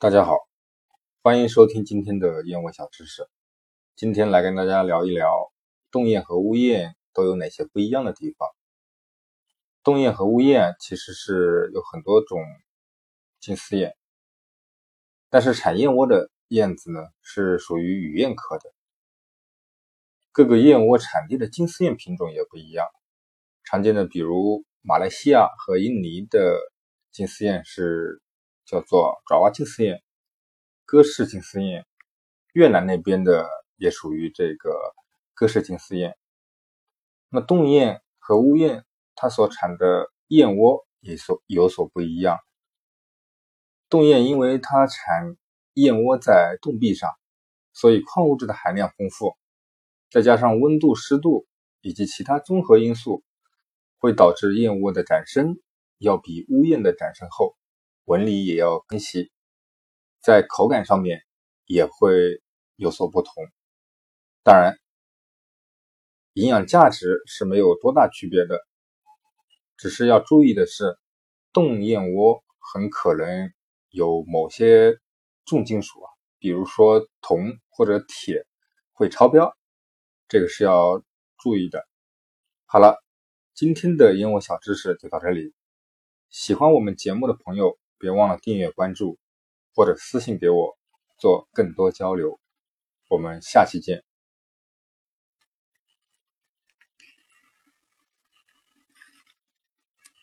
大家好，欢迎收听今天的燕窝小知识。今天来跟大家聊一聊冻燕和乌燕都有哪些不一样的地方。冻燕和乌燕其实是有很多种金丝燕，但是产燕窝的燕子呢是属于羽燕科的。各个燕窝产地的金丝燕品种也不一样，常见的比如马来西亚和印尼的金丝燕是。叫做爪哇金丝燕、哥氏金丝燕，越南那边的也属于这个哥氏金丝燕。那冻燕和乌燕，它所产的燕窝也所有所不一样。冻燕因为它产燕窝在冻壁上，所以矿物质的含量丰富，再加上温度、湿度以及其他综合因素，会导致燕窝的展身要比乌燕的展身厚。纹理也要分析，在口感上面也会有所不同。当然，营养价值是没有多大区别的，只是要注意的是，冻燕窝很可能有某些重金属啊，比如说铜或者铁会超标，这个是要注意的。好了，今天的燕窝小知识就到这里。喜欢我们节目的朋友。别忘了订阅关注，或者私信给我做更多交流。我们下期见。